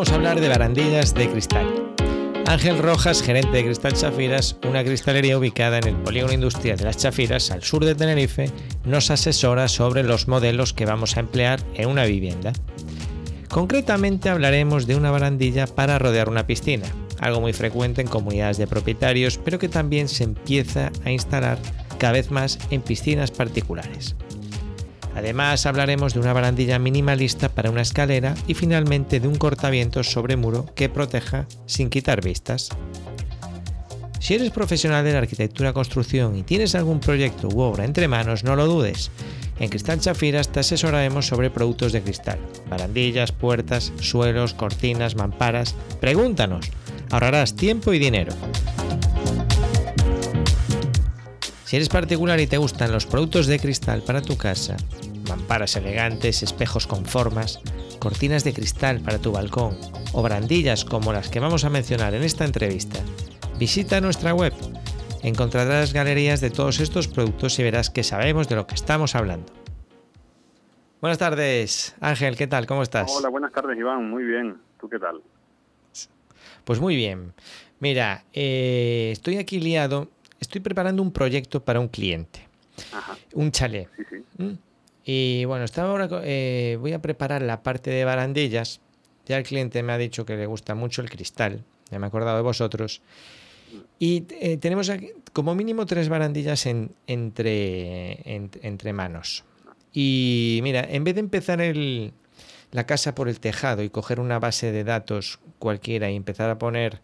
vamos a hablar de barandillas de cristal. Ángel Rojas, gerente de Cristal Chafiras, una cristalería ubicada en el polígono industrial de las Chafiras, al sur de Tenerife, nos asesora sobre los modelos que vamos a emplear en una vivienda. Concretamente hablaremos de una barandilla para rodear una piscina, algo muy frecuente en comunidades de propietarios, pero que también se empieza a instalar cada vez más en piscinas particulares. Además hablaremos de una barandilla minimalista para una escalera y finalmente de un cortavientos sobre muro que proteja sin quitar vistas. Si eres profesional de la arquitectura construcción y tienes algún proyecto u obra entre manos, no lo dudes. En Cristal Chafiras te asesoraremos sobre productos de cristal, barandillas, puertas, suelos, cortinas, mamparas. Pregúntanos, ahorrarás tiempo y dinero. Si eres particular y te gustan los productos de cristal para tu casa, mamparas elegantes, espejos con formas, cortinas de cristal para tu balcón o barandillas como las que vamos a mencionar en esta entrevista, visita nuestra web. Encontrarás galerías de todos estos productos y verás que sabemos de lo que estamos hablando. Buenas tardes, Ángel, ¿qué tal? ¿Cómo estás? Hola, buenas tardes, Iván. Muy bien. ¿Tú qué tal? Pues muy bien. Mira, eh, estoy aquí liado estoy preparando un proyecto para un cliente, un chalet. ¿Mm? Y bueno, estaba ahora, eh, voy a preparar la parte de barandillas. Ya el cliente me ha dicho que le gusta mucho el cristal, ya me he acordado de vosotros. Y eh, tenemos aquí, como mínimo tres barandillas en, entre, entre manos. Y mira, en vez de empezar el, la casa por el tejado y coger una base de datos cualquiera y empezar a poner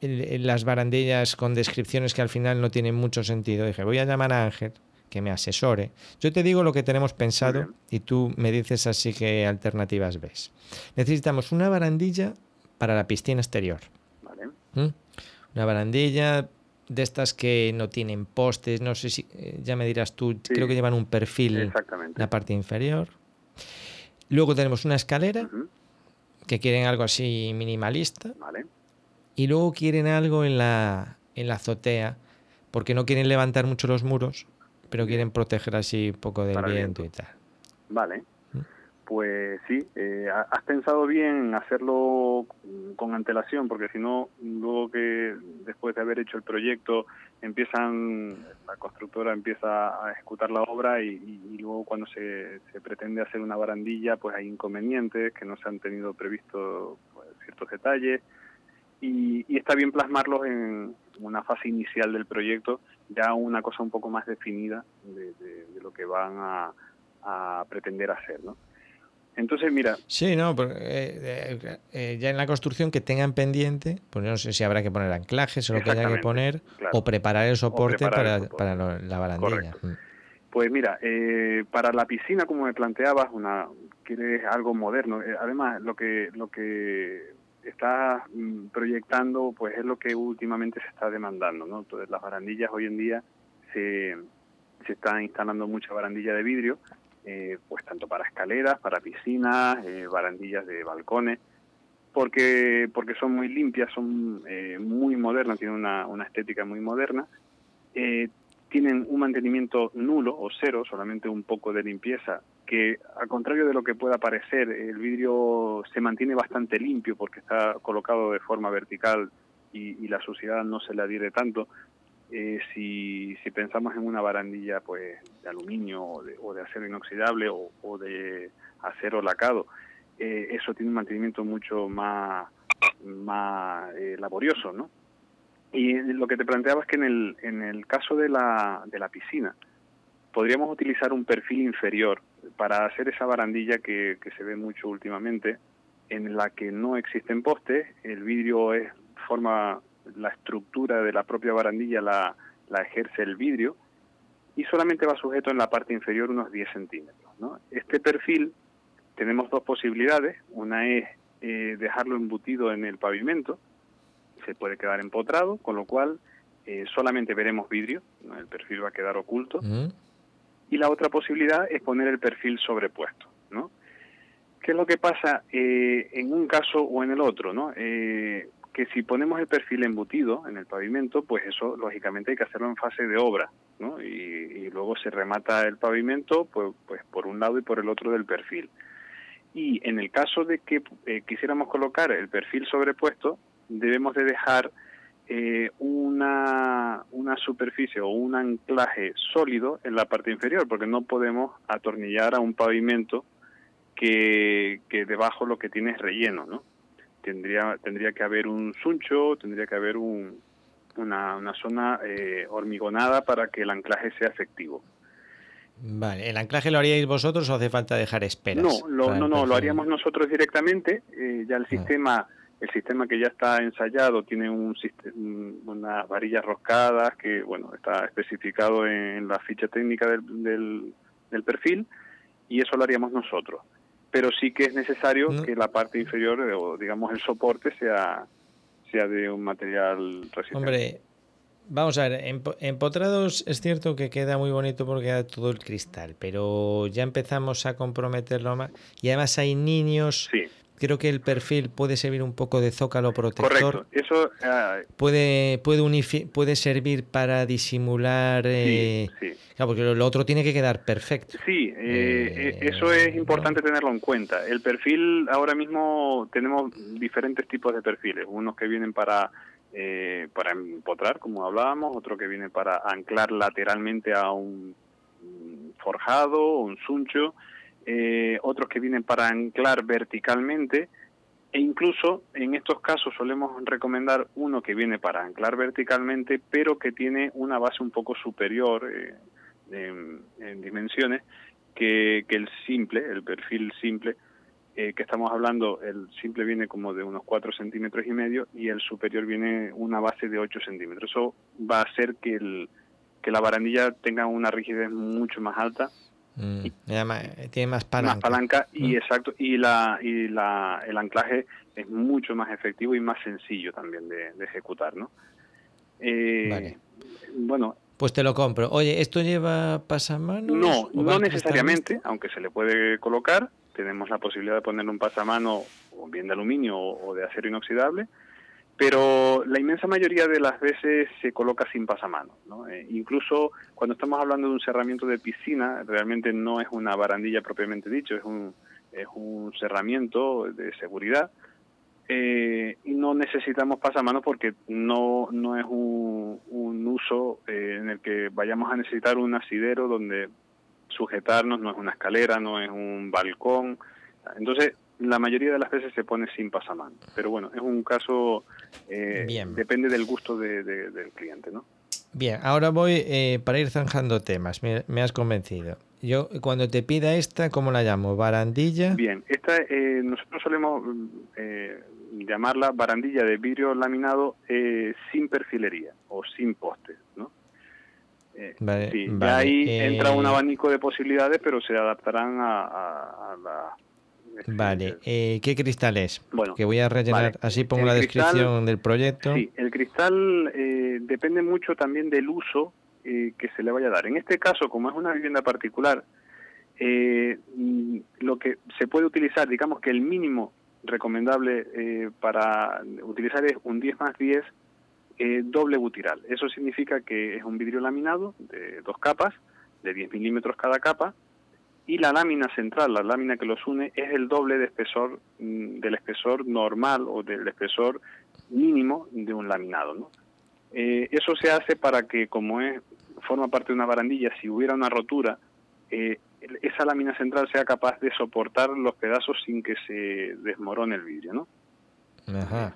las barandillas con descripciones que al final no tienen mucho sentido. Dije, voy a llamar a Ángel que me asesore. Yo te digo lo que tenemos pensado y tú me dices así qué alternativas ves. Necesitamos una barandilla para la piscina exterior. ¿Mm? Una barandilla de estas que no tienen postes, no sé si, eh, ya me dirás tú, creo que llevan un perfil en la parte inferior. Luego tenemos una escalera, que quieren algo así minimalista. Vale y luego quieren algo en la, en la azotea, porque no quieren levantar mucho los muros, pero quieren proteger así un poco del viento, y tal. Vale. ¿Mm? Pues sí, eh, has pensado bien hacerlo con antelación, porque si no, luego que después de haber hecho el proyecto, empiezan, la constructora empieza a ejecutar la obra y, luego cuando se, se, pretende hacer una barandilla, pues hay inconvenientes que no se han tenido previsto pues, ciertos detalles y, está bien plasmarlos en una fase inicial del proyecto, ya una cosa un poco más definida de, lo que van a, pretender hacer, ¿no? Entonces, mira. Sí, no, eh, eh, eh, ya en la construcción que tengan pendiente, pues no sé si habrá que poner anclajes o lo que haya que poner, o preparar el soporte, para, la barandilla. Mm. Pues mira, para la piscina, como me planteabas, una quieres algo moderno. además, lo que lo que está mm, proyectando, pues es lo que últimamente se está demandando, ¿no? Entonces las barandillas hoy en día se, se está instalando mucha barandilla de vidrio, eh, pues tanto para escaleras, para piscinas, eh, barandillas de balcones, porque porque son muy limpias, son eh, muy modernas, tienen una, una estética muy moderna, tienen un mantenimiento nulo o cero, solamente un poco de limpieza que al contrario de lo que pueda parecer, el vidrio se mantiene bastante limpio porque está colocado de forma vertical y, la suciedad no se le adhiere tanto. Eh, si, si, pensamos en una barandilla pues de aluminio o de, acero inoxidable o, de acero lacado, eh, eso tiene un mantenimiento mucho más, más eh, laborioso, ¿no? Y lo que te planteaba es que en el, en el caso de la, de la piscina, podríamos utilizar un perfil inferior para hacer esa barandilla que, que, se ve mucho últimamente, en la que no existen postes, el vidrio es forma la estructura de la propia barandilla la, la ejerce el vidrio y solamente va sujeto en la parte inferior unos 10 centímetros. ¿no? Este perfil tenemos dos posibilidades, una es eh, dejarlo embutido en el pavimento, se puede quedar empotrado, con lo cual eh, solamente veremos vidrio, el perfil va a quedar oculto. Y la otra posibilidad es poner el perfil sobrepuesto, ¿no? ¿Qué es lo que pasa eh, en un caso o en el otro, no? Eh, que si ponemos el perfil embutido en el pavimento, pues eso lógicamente hay que hacerlo en fase de obra, ¿no? Y, luego se remata el pavimento pues, pues por un lado y por el otro del perfil. Y en el caso de que eh, quisiéramos colocar el perfil sobrepuesto, debemos de dejar eh, una, una superficie o un anclaje sólido en la parte inferior, porque no podemos atornillar a un pavimento que, que debajo lo que tiene es relleno, ¿no? Tendría, tendría que haber un suncho, tendría que haber un, una, una zona eh, hormigonada para que el anclaje sea efectivo. Vale, ¿el anclaje lo haríais vosotros o hace falta dejar esperas? No, lo, no, no, lo haríamos nosotros directamente. Eh, ya el ah. sistema, el sistema que ya está ensayado tiene un unas varillas roscadas que, bueno, está especificado en la ficha técnica del, del perfil y eso lo haríamos nosotros pero sí que es necesario que la parte inferior, o digamos el soporte, sea, sea de un material resistente. Hombre, vamos a ver, en, Potrados es cierto que queda muy bonito porque queda todo el cristal, pero ya empezamos a comprometerlo más. Y además hay niños. Sí creo que el perfil puede servir un poco de zócalo protector. Correcto. Eso ah, puede puede puede servir para disimular. Eh, sí, Claro, porque lo, otro tiene que quedar perfecto. Sí, eh, eh, eso es importante tenerlo en cuenta. El perfil ahora mismo tenemos diferentes tipos de perfiles. Unos que vienen para para empotrar, como hablábamos, otro que viene para anclar lateralmente a un forjado o un suncho eh, otros que vienen para anclar verticalmente e incluso en estos casos solemos recomendar uno que viene para anclar verticalmente pero que tiene una base un poco superior eh, en, dimensiones que, el simple, el perfil simple eh, que estamos hablando, el simple viene como de unos 4 centímetros y medio y el superior viene una base de 8 centímetros. Eso va a hacer que, el, que la barandilla tenga una rigidez mucho más alta Mm. tiene más palanca. Más palanca y mm. exacto y la y la el anclaje es mucho más efectivo y más sencillo también de, ejecutar, ¿no? Eh, bueno. Pues te lo compro. Oye, ¿esto lleva pasamanos? No, no necesariamente, aunque se le puede colocar. Tenemos la posibilidad de ponerle un pasamano o bien de aluminio o de acero inoxidable pero la inmensa mayoría de las veces se coloca sin pasamanos. ¿no? Eh, incluso cuando estamos hablando de un cerramiento de piscina, realmente no es una barandilla propiamente dicho, es un, es un cerramiento de seguridad. Eh, y no necesitamos pasamanos porque no, no es un, un uso eh, en el que vayamos a necesitar un asidero donde sujetarnos, no es una escalera, no es un balcón. Entonces, la mayoría de las veces se pone sin pasamano. Pero bueno, es un caso, eh, depende del gusto del cliente, ¿no? Bien, ahora voy eh, para ir zanjando temas, me, has convencido. Yo, cuando te pida esta, ¿cómo la llamo? ¿Barandilla? Bien, esta eh, nosotros solemos llamarla barandilla de vidrio laminado sin perfilería o sin poste, ¿no? sí, ahí entra un abanico de posibilidades, pero se adaptarán a la Vale, eh, ¿qué cristal es? Bueno, que voy a rellenar, así pongo la descripción del proyecto. Sí, el cristal eh, depende mucho también del uso eh, que se le vaya a dar. En este caso, como es una vivienda particular, mm, lo que se puede utilizar, digamos que el mínimo recomendable para utilizar es un 10 más 10 doble butiral. Eso significa que es un vidrio laminado de dos capas, de 10 milímetros cada capa, y la lámina central, la lámina que los une, es el doble de espesor mm, del espesor normal o del espesor mínimo de un laminado. ¿no? Eh, eso se hace para que, como es forma parte de una barandilla, si hubiera una rotura, eh, esa lámina central sea capaz de soportar los pedazos sin que se desmorone el vidrio. ¿no? Ajá.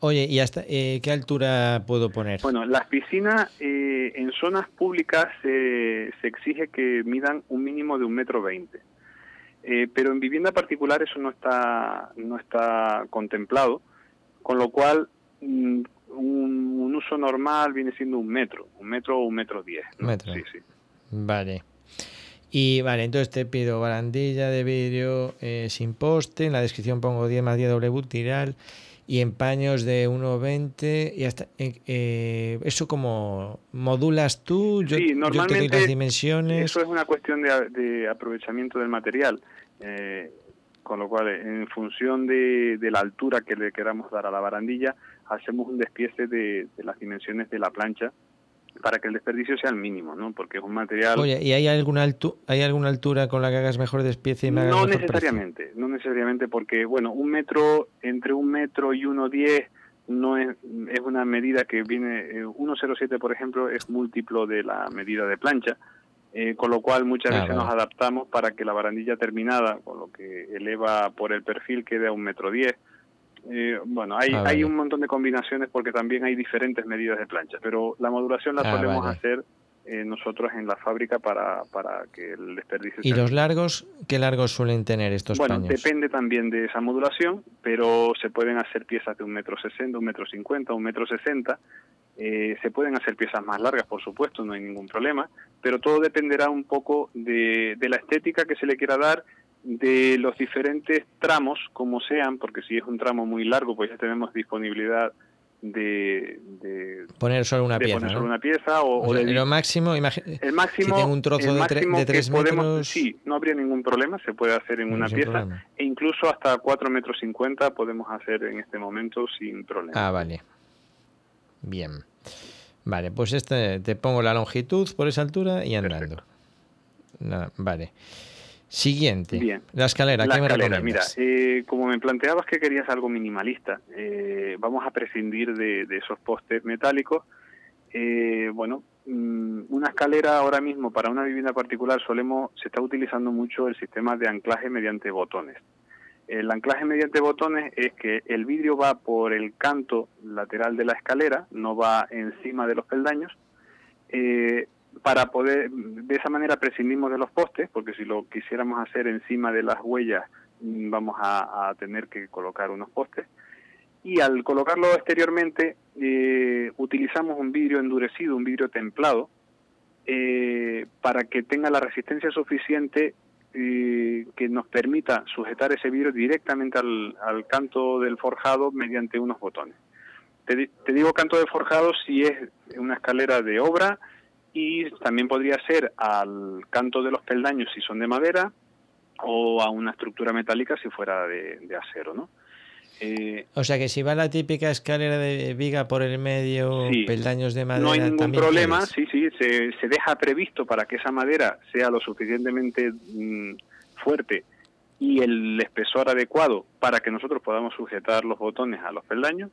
Oye, ¿y hasta eh, qué altura puedo poner? Bueno, las piscinas eh, en zonas públicas se exige que midan un mínimo de un metro veinte. Eh, pero en vivienda particular eso no está, no está contemplado, con lo cual mm, un, uso normal viene siendo un metro, un metro o un metro diez. Metro. Sí, sí. Vale. Y vale, entonces te pido barandilla de vidrio sin poste, en la descripción pongo 10 más 10 doble butiral y en paños de 1,20 y hasta eh, eh, eso como modulas tú yo, sí, normalmente las dimensiones. eso es una cuestión de, aprovechamiento del material eh, con lo cual en función de, la altura que le queramos dar a la barandilla hacemos un despiece de, las dimensiones de la plancha para que el desperdicio sea el mínimo, ¿no? Porque es un material... Oye, ¿y hay alguna, altu hay alguna altura con la que hagas mejor despiece y me No necesariamente, no necesariamente, porque, bueno, un metro, entre un metro y uno diez no es, es una medida que viene, 1,07 eh, por ejemplo es múltiplo de la medida de plancha, eh, con lo cual muchas ah, veces nos adaptamos para que la barandilla terminada, con lo que eleva por el perfil, quede a un metro diez. Eh, bueno, hay, ah, hay un montón de combinaciones porque también hay diferentes medidas de plancha, pero la modulación la podemos ah, solemos hacer eh, nosotros en la fábrica para, para que el desperdicio... ¿Y los largos? ¿Qué largos suelen tener estos bueno, depende también de esa modulación, pero se pueden hacer piezas de un metro sesenta, un metro cincuenta, un metro sesenta. Eh, se pueden hacer piezas más largas, por supuesto, no hay ningún problema, pero todo dependerá un poco de, de la estética que se le quiera dar de los diferentes tramos, como sean, porque si es un tramo muy largo, pues ya tenemos disponibilidad de, poner solo una pieza. Poner solo una pieza o, lo máximo, el máximo, si tengo un trozo de, de 3 metros. Sí, no habría ningún problema, se puede hacer en una pieza. E incluso hasta 4 metros 50 podemos hacer en este momento sin problema. Ah, vale. Bien. Vale, pues este te pongo la longitud por esa altura y andando. vale. Siguiente. Bien. La escalera, ¿qué me Mira, eh, como me planteabas que querías algo minimalista, eh, vamos a prescindir de, esos postes metálicos. Eh, bueno, mm, una escalera ahora mismo para una vivienda particular solemos, se está utilizando mucho el sistema de anclaje mediante botones. El anclaje mediante botones es que el vidrio va por el canto lateral de la escalera, no va encima de los peldaños. Eh, para poder, de esa manera prescindimos de los postes, porque si lo quisiéramos hacer encima de las huellas mm, vamos a, tener que colocar unos postes. Y al colocarlo exteriormente eh, utilizamos un vidrio endurecido, un vidrio templado, eh, para que tenga la resistencia suficiente eh, que nos permita sujetar ese vidrio directamente al, al canto del forjado mediante unos botones. Te, te digo canto de forjado si es una escalera de obra, y también podría ser al canto de los peldaños si son de madera o a una estructura metálica si fuera de, acero, ¿no? Eh, o sea que si va la típica escalera de viga por el medio, peldaños de madera. No hay ningún problema, sí, sí, se, se, deja previsto para que esa madera sea lo suficientemente mm, fuerte y el espesor adecuado para que nosotros podamos sujetar los botones a los peldaños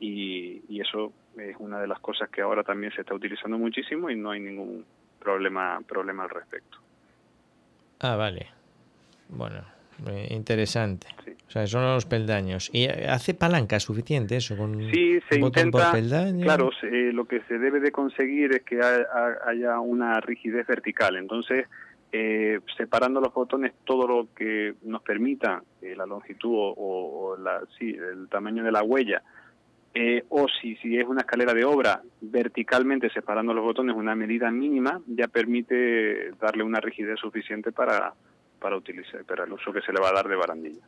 y, y eso es una de las cosas que ahora también se está utilizando muchísimo y no hay ningún problema problema al respecto. Ah, vale. Bueno, eh, interesante. O sea, son los peldaños. ¿Y hace palanca suficiente eso? Con sí, se intenta. Claro, lo que se debe de conseguir es que haya una rigidez vertical. Entonces, eh, separando los botones todo lo que nos permita eh, la longitud o, la, sí, el tamaño de la huella eh, o si, si es una escalera de obra verticalmente separando los botones una medida mínima, ya permite darle una rigidez suficiente para, para utilizar, para el uso que se le va a dar de barandilla.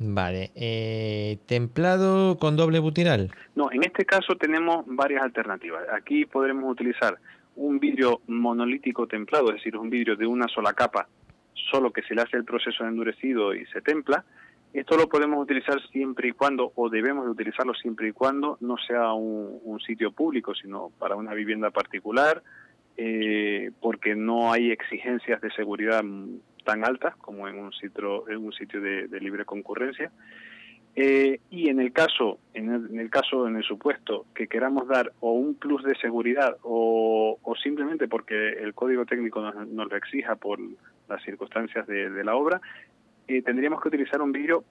Vale, eh, ¿templado con doble butiral? No, en este caso tenemos varias alternativas. Aquí podremos utilizar un vidrio monolítico templado, es decir, un vidrio de una sola capa, solo que se le hace el proceso de endurecido y se templa, esto lo podemos utilizar siempre y cuando, o debemos de utilizarlo siempre y cuando no sea un, sitio público, sino para una vivienda particular, eh, porque no hay exigencias de seguridad tan altas como en un sitio, en un sitio de, libre concurrencia. Eh, y en el caso, en el, caso, en el supuesto que queramos dar o un plus de seguridad o, simplemente porque el código técnico nos, lo exija por las circunstancias de la obra, eh, tendríamos que utilizar un vidrio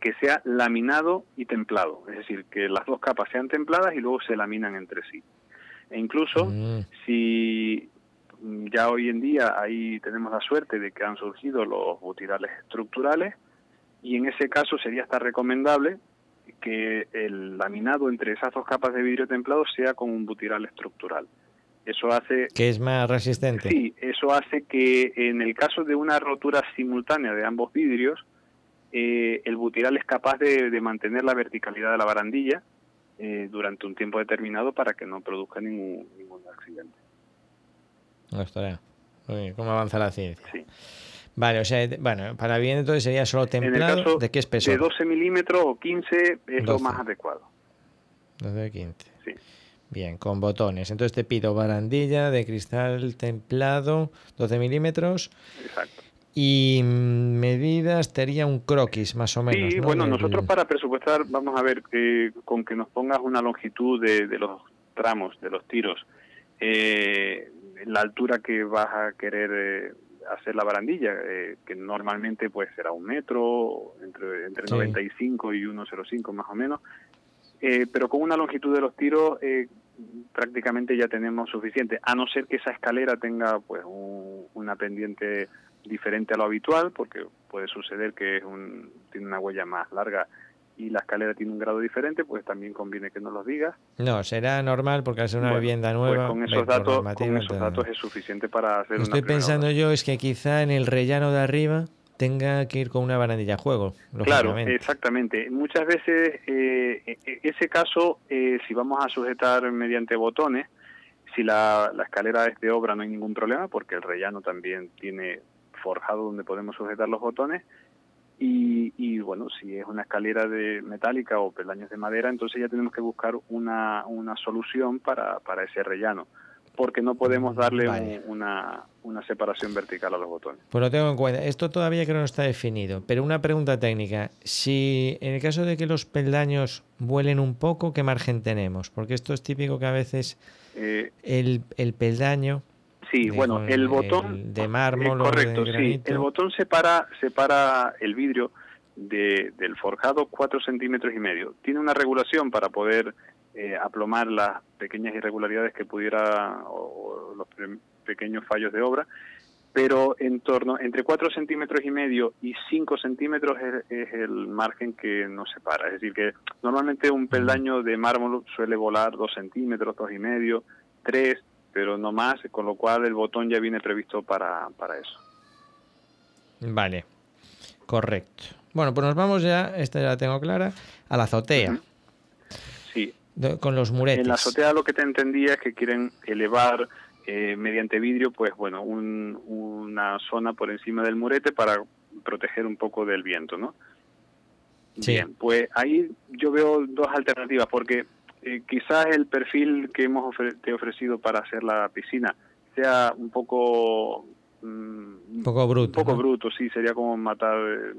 que sea laminado y templado, es decir, que las dos capas sean templadas y luego se laminan entre sí. E incluso mm. si ya hoy en día ahí tenemos la suerte de que han surgido los butirales estructurales y en ese caso sería hasta recomendable que el laminado entre esas dos capas de vidrio templado sea con un butiral estructural. Eso hace... Que es más resistente. Sí, eso hace que en el caso de una rotura simultánea de ambos vidrios, eh, el butiral es capaz de, mantener la verticalidad de la barandilla eh, durante un tiempo determinado para que no produzca ningún, ningún accidente. No. ¿Cómo avanza la ciencia? Sí. Vale, o sea, bueno, para bien entonces sería solo templado. ¿De qué espesor? De 12 milímetros o 15 es lo más adecuado. 12 15. Sí. Bien, con botones. Entonces te pido barandilla de cristal templado, 12 milímetros. Exacto. Y mm, medidas sería un croquis, más o menos. Sí, bueno, nosotros para presupuestar, vamos a ver, que con que nos pongas una longitud de, los tramos, de los tiros, eh, la altura que vas a querer eh, hacer la barandilla, eh, que normalmente pues será un metro, entre, entre 95 y 1,05 más o menos, eh, pero con una longitud de los tiros eh, prácticamente ya tenemos suficiente, a no ser que esa escalera tenga pues una pendiente diferente a lo habitual, porque puede suceder que es un, tiene una huella más larga y la escalera tiene un grado diferente, pues también conviene que nos lo digas. No, será normal porque al ser una vivienda pues nueva. con esos, datos, con esos datos es suficiente para hacer. Lo estoy pensando yo es que quizá en el rellano de arriba tenga que ir con una barandilla a juego. Claro, exactamente. Muchas veces eh, e, e, ese caso, eh, si vamos a sujetar mediante botones, si la, la, escalera es de obra no hay ningún problema porque el rellano también tiene forjado donde podemos sujetar los botones. Y, y bueno, si es una escalera de metálica o peldaños de madera, entonces ya tenemos que buscar una, una solución para, para ese rellano porque no podemos darle una, una, separación vertical a los botones. Pues lo tengo en cuenta. Esto todavía creo que no está definido, pero una pregunta técnica. Si en el caso de que los peldaños vuelen un poco, ¿qué margen tenemos? Porque esto es típico que a veces eh, el, el, peldaño... Sí, bueno, el botón... de mármol correcto, sí. El botón separa, separa el vidrio de, del forjado 4 centímetros y medio. Tiene una regulación para poder eh, aplomar las pequeñas irregularidades que pudiera o, los pequeños fallos de obra, pero en torno entre 4 centímetros y medio y 5 centímetros es, el margen que nos separa. Es decir, que normalmente un peldaño de mármol suele volar 2 centímetros, dos y medio, 3, pero no más, con lo cual el botón ya viene previsto para, para eso. Vale, correcto. Bueno, pues nos vamos ya, esta ya la tengo clara, a la azotea con los muretes. En la azotea lo que te entendía es que quieren elevar eh, mediante vidrio, pues bueno, una zona por encima del murete para proteger un poco del viento, ¿no? Bien, pues ahí yo veo dos alternativas, porque eh, quizás el perfil que hemos te ofrecido para hacer la piscina sea un poco mm, un poco bruto. Un poco bruto, sí, sería como matar eh,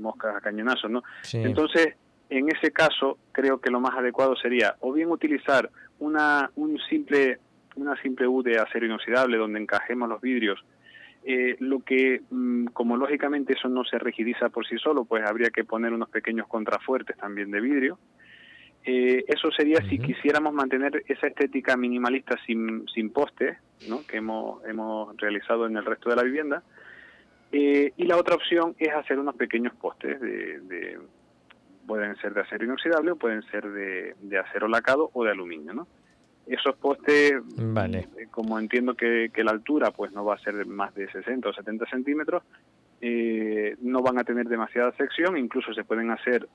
moscas a cañonazos, ¿no? Entonces, en ese caso creo que lo más adecuado sería o bien utilizar una, un simple, una simple U de acero inoxidable donde encajemos los vidrios, eh, lo que mm, como lógicamente eso no se rigidiza por sí solo, pues habría que poner unos pequeños contrafuertes también de vidrio. Eh, eso sería si quisiéramos mantener esa estética minimalista sin, sin poste, ¿no? que hemos, hemos realizado en el resto de la vivienda. Eh, y la otra opción es hacer unos pequeños postes de pueden ser de acero inoxidable o pueden ser de, acero lacado o de aluminio, ¿no? Esos postes, vale. Eh, como entiendo que, la altura pues no va a ser más de 60 o 70 centímetros, eh, no van a tener demasiada sección, incluso se pueden hacer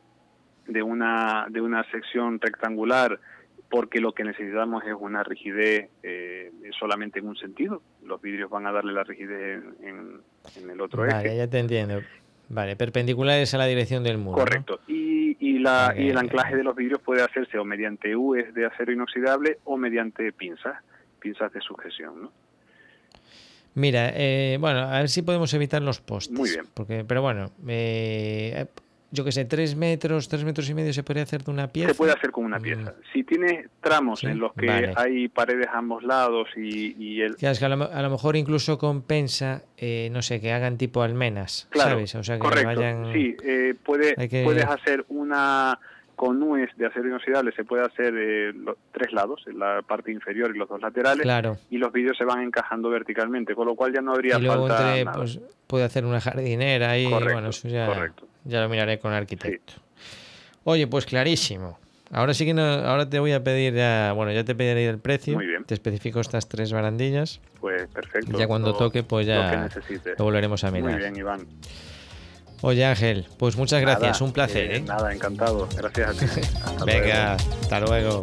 de una, de una sección rectangular porque lo que necesitamos es una rigidez eh, solamente en un sentido. Los vidrios van a darle la rigidez en, el otro vale, ya te entiendo. Vale, perpendiculares a la dirección del muro. Correcto. Y, y, la, y el anclaje de los vidrios puede hacerse o mediante U's de acero inoxidable o mediante pinzas, pinzas de sujeción, ¿no? Mira, eh, bueno, a ver si podemos evitar los postes. Muy bien. Porque, pero bueno, eh, yo que sé, tres metros, tres metros y medio se podría hacer de una pieza. Se puede hacer con una pieza. Mm. Si tiene tramos en los que hay paredes a ambos lados y, y el... es que a, lo, mejor incluso compensa, eh, no sé, que hagan tipo almenas, ¿sabes? O sea, que vayan... Sí, eh, puede, puedes hacer una con nuez de acero inoxidable se puede hacer eh, los tres lados, en la parte inferior y los dos laterales, claro. y los vídeos se van encajando verticalmente, con lo cual ya no habría y luego entre, Pues, puede hacer una jardinera y bueno, eso ya, ya lo miraré con el arquitecto. Oye, pues clarísimo. Ahora sí que no, ahora te voy a pedir ya, bueno, ya te pediré el precio. Muy bien. Te especifico estas tres barandillas. Pues perfecto. Ya cuando toque, pues ya lo, volveremos a mirar. Muy bien, Iván. Oye Ángel, pues muchas gracias, un placer. Eh, ¿eh? Nada, encantado. Gracias a ti. Venga, hasta luego.